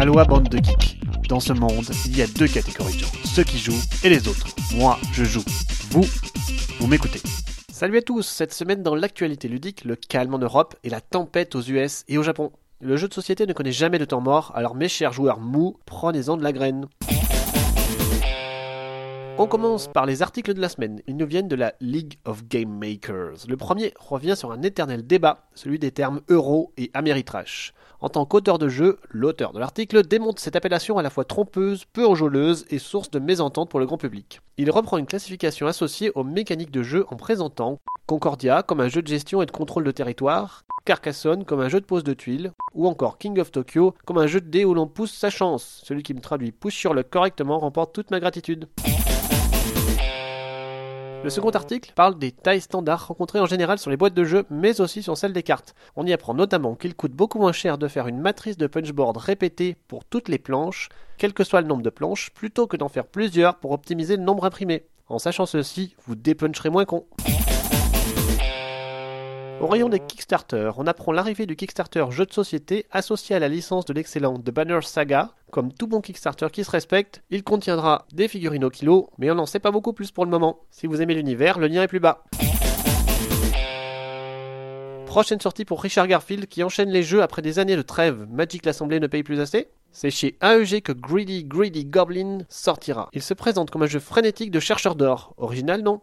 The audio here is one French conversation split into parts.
Aloha bande de geeks. Dans ce monde, il y a deux catégories de gens, ceux qui jouent et les autres. Moi, je joue. Vous, vous m'écoutez. Salut à tous, cette semaine dans l'actualité ludique, le calme en Europe et la tempête aux US et au Japon. Le jeu de société ne connaît jamais de temps mort, alors mes chers joueurs mous, prenez-en de la graine. On commence par les articles de la semaine. Ils nous viennent de la League of Game Makers. Le premier revient sur un éternel débat, celui des termes euro et Ameritrash. En tant qu'auteur de jeu, l'auteur de l'article démonte cette appellation à la fois trompeuse, peu enjôleuse et source de mésentente pour le grand public. Il reprend une classification associée aux mécaniques de jeu en présentant Concordia comme un jeu de gestion et de contrôle de territoire, Carcassonne comme un jeu de pose de tuiles, ou encore King of Tokyo comme un jeu de dés où l'on pousse sa chance. Celui qui me traduit push sur le correctement remporte toute ma gratitude. Le second article parle des tailles standards rencontrées en général sur les boîtes de jeu, mais aussi sur celles des cartes. On y apprend notamment qu'il coûte beaucoup moins cher de faire une matrice de punchboard répétée pour toutes les planches, quel que soit le nombre de planches, plutôt que d'en faire plusieurs pour optimiser le nombre imprimé. En sachant ceci, vous dépuncherez moins con. Au rayon des Kickstarter, on apprend l'arrivée du Kickstarter jeu de société associé à la licence de l'excellent The Banner Saga. Comme tout bon Kickstarter qui se respecte, il contiendra des figurines au kilo, mais on n'en sait pas beaucoup plus pour le moment. Si vous aimez l'univers, le lien est plus bas. Prochaine sortie pour Richard Garfield qui enchaîne les jeux après des années de trêve. Magic l'Assemblée ne paye plus assez C'est chez AEG que Greedy Greedy Goblin sortira. Il se présente comme un jeu frénétique de chercheurs d'or. Original, non?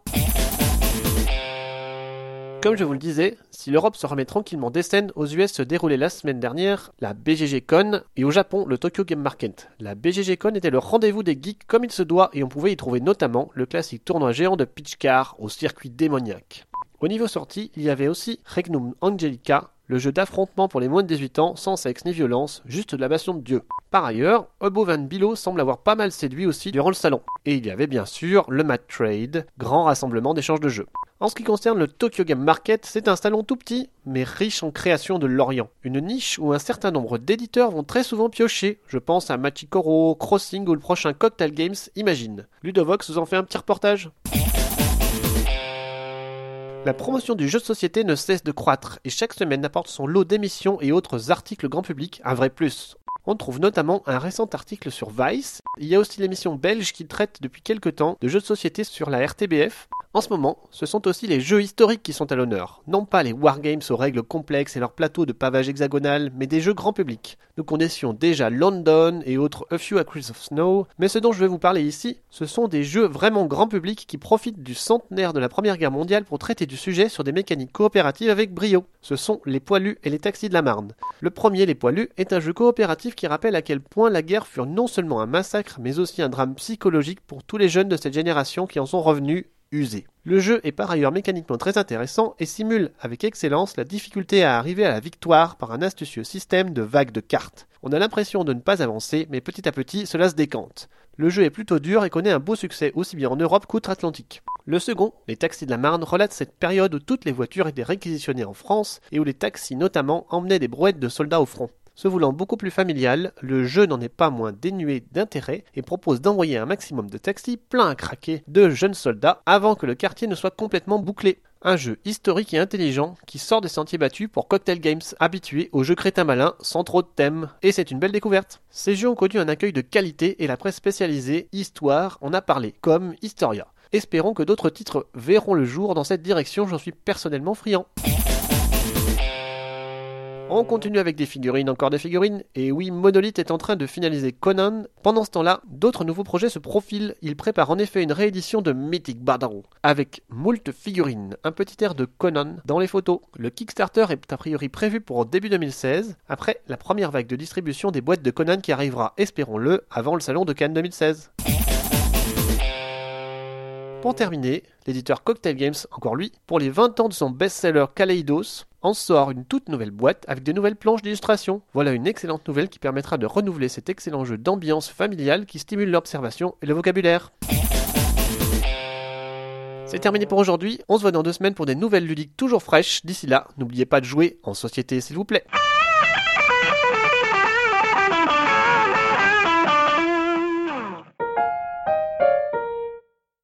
Comme je vous le disais, si l'Europe se remet tranquillement des scènes, aux US se déroulait la semaine dernière la BGG Con et au Japon le Tokyo Game Market. La BGG Con était le rendez-vous des geeks comme il se doit et on pouvait y trouver notamment le classique tournoi géant de pitch car au circuit démoniaque. Au niveau sortie, il y avait aussi Regnum Angelica, le jeu d'affrontement pour les moins de 18 ans, sans sexe ni violence, juste de la passion de Dieu. Par ailleurs, Obo Van Bilo semble avoir pas mal séduit aussi durant le salon. Et il y avait bien sûr le Mad Trade, grand rassemblement d'échanges de jeux. En ce qui concerne le Tokyo Game Market, c'est un salon tout petit, mais riche en création de l'Orient. Une niche où un certain nombre d'éditeurs vont très souvent piocher. Je pense à Machikoro, Crossing ou le prochain Cocktail Games, imagine. Ludovox vous en fait un petit reportage la promotion du jeu de société ne cesse de croître et chaque semaine apporte son lot d'émissions et autres articles grand public, un vrai plus. On trouve notamment un récent article sur Vice. Il y a aussi l'émission belge qui traite depuis quelques temps de jeux de société sur la RTBF. En ce moment, ce sont aussi les jeux historiques qui sont à l'honneur. Non pas les wargames aux règles complexes et leurs plateaux de pavage hexagonal, mais des jeux grand public. Nous connaissions déjà London et autres A Few Acres of Snow, mais ce dont je vais vous parler ici, ce sont des jeux vraiment grand public qui profitent du centenaire de la Première Guerre mondiale pour traiter du sujet sur des mécaniques coopératives avec brio. Ce sont les poilus et les taxis de la Marne. Le premier, les poilus, est un jeu coopératif qui rappelle à quel point la guerre fut non seulement un massacre, mais aussi un drame psychologique pour tous les jeunes de cette génération qui en sont revenus usés. Le jeu est par ailleurs mécaniquement très intéressant et simule avec excellence la difficulté à arriver à la victoire par un astucieux système de vagues de cartes. On a l'impression de ne pas avancer, mais petit à petit cela se décante. Le jeu est plutôt dur et connaît un beau succès aussi bien en Europe qu'outre-Atlantique. Le second, Les Taxis de la Marne, relate cette période où toutes les voitures étaient réquisitionnées en France et où les taxis notamment emmenaient des brouettes de soldats au front. Se voulant beaucoup plus familial, le jeu n'en est pas moins dénué d'intérêt et propose d'envoyer un maximum de taxis plein à craquer de jeunes soldats avant que le quartier ne soit complètement bouclé. Un jeu historique et intelligent qui sort des sentiers battus pour Cocktail Games habitués aux jeux crétins malins sans trop de thèmes. Et c'est une belle découverte. Ces jeux ont connu un accueil de qualité et la presse spécialisée Histoire en a parlé, comme Historia. Espérons que d'autres titres verront le jour dans cette direction, j'en suis personnellement friand. On continue avec des figurines, encore des figurines, et oui, Monolith est en train de finaliser Conan. Pendant ce temps-là, d'autres nouveaux projets se profilent. Il prépare en effet une réédition de Mythic Battle, avec moult figurines, un petit air de Conan dans les photos. Le Kickstarter est a priori prévu pour début 2016, après la première vague de distribution des boîtes de Conan qui arrivera, espérons-le, avant le salon de Cannes 2016. Pour terminer, l'éditeur Cocktail Games, encore lui, pour les 20 ans de son best-seller Kaleidos, en sort une toute nouvelle boîte avec de nouvelles planches d'illustration. Voilà une excellente nouvelle qui permettra de renouveler cet excellent jeu d'ambiance familiale qui stimule l'observation et le vocabulaire. C'est terminé pour aujourd'hui, on se voit dans deux semaines pour des nouvelles ludiques toujours fraîches. D'ici là, n'oubliez pas de jouer en société s'il vous plaît.